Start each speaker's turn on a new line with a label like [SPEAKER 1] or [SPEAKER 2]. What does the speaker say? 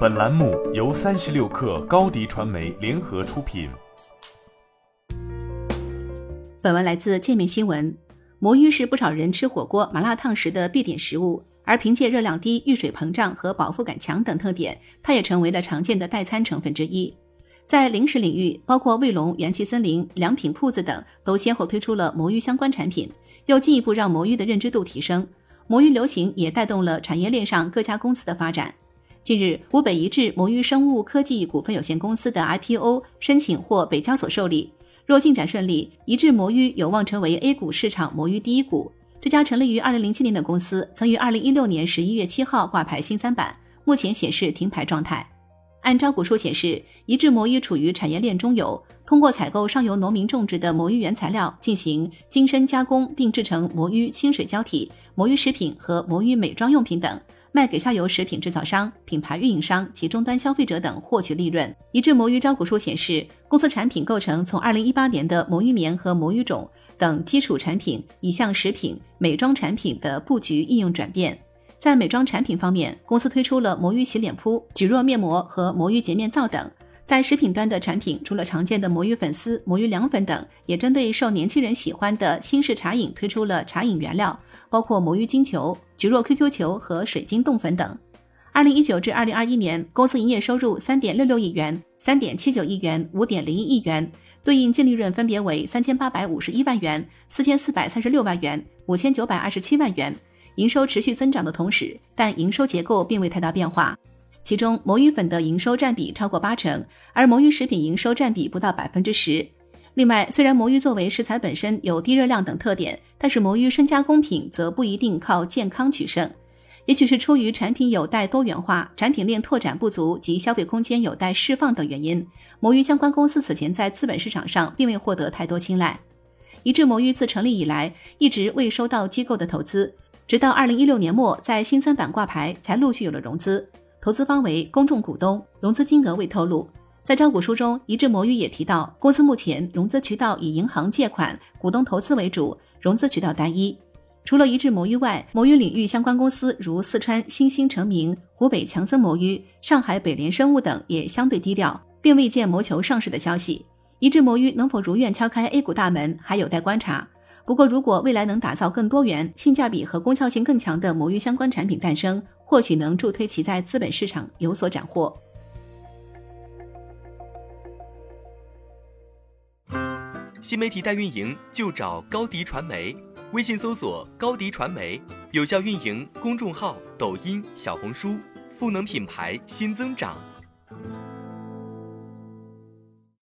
[SPEAKER 1] 本栏目由三十六氪高低传媒联合出品。
[SPEAKER 2] 本文来自界面新闻。魔芋是不少人吃火锅、麻辣烫时的必点食物，而凭借热量低、遇水膨胀和饱腹感强等特点，它也成为了常见的代餐成分之一。在零食领域，包括卫龙、元气森林、良品铺子等都先后推出了魔芋相关产品，又进一步让魔芋的认知度提升。魔芋流行也带动了产业链上各家公司的发展。近日，湖北一致魔芋生物科技股份有限公司的 IPO 申请获北交所受理，若进展顺利，一致魔芋有望成为 A 股市场魔芋第一股。这家成立于2007年的公司，曾于2016年11月7号挂牌新三板，目前显示停牌状态。按招股书显示，一致魔芋处于产业链中游，通过采购上游农民种植的魔芋原材料进行精深加工，并制成魔芋清水胶体、魔芋食品和魔芋美妆用品等，卖给下游食品制造商、品牌运营商及终端消费者等获取利润。一致魔芋招股书显示，公司产品构成从2018年的魔芋棉和魔芋种等基础产品，已向食品、美妆产品的布局应用转变。在美妆产品方面，公司推出了魔芋洗脸扑、菊若面膜和魔芋洁面皂等。在食品端的产品，除了常见的魔芋粉丝、魔芋凉粉等，也针对受年轻人喜欢的新式茶饮推出了茶饮原料，包括魔芋金球、菊若 QQ 球和水晶冻粉等。二零一九至二零二一年，公司营业收入三点六六亿元、三点七九亿元、五点零一亿元，对应净利润分别为三千八百五十一万元、四千四百三十六万元、五千九百二十七万元。营收持续增长的同时，但营收结构并未太大变化。其中，魔芋粉的营收占比超过八成，而魔芋食品营收占比不到百分之十。另外，虽然魔芋作为食材本身有低热量等特点，但是魔芋深加工品则不一定靠健康取胜。也许是出于产品有待多元化、产品链拓展不足及消费空间有待释放等原因，魔芋相关公司此前在资本市场上并未获得太多青睐。一致魔芋自成立以来，一直未收到机构的投资。直到二零一六年末，在新三板挂牌，才陆续有了融资，投资方为公众股东，融资金额未透露。在招股书中，一致魔芋也提到，公司目前融资渠道以银行借款、股东投资为主，融资渠道单一。除了一致魔芋外，魔芋领域相关公司如四川新兴成名、湖北强森魔芋、上海北联生物等也相对低调，并未见谋求上市的消息。一致魔芋能否如愿敲开 A 股大门，还有待观察。不过，如果未来能打造更多元、性价比和功效性更强的魔芋相关产品诞生，或许能助推其在资本市场有所斩获。
[SPEAKER 3] 新媒体代运营就找高迪传媒，微信搜索高迪传媒，有效运营公众号、抖音、小红书，赋能品牌新增长。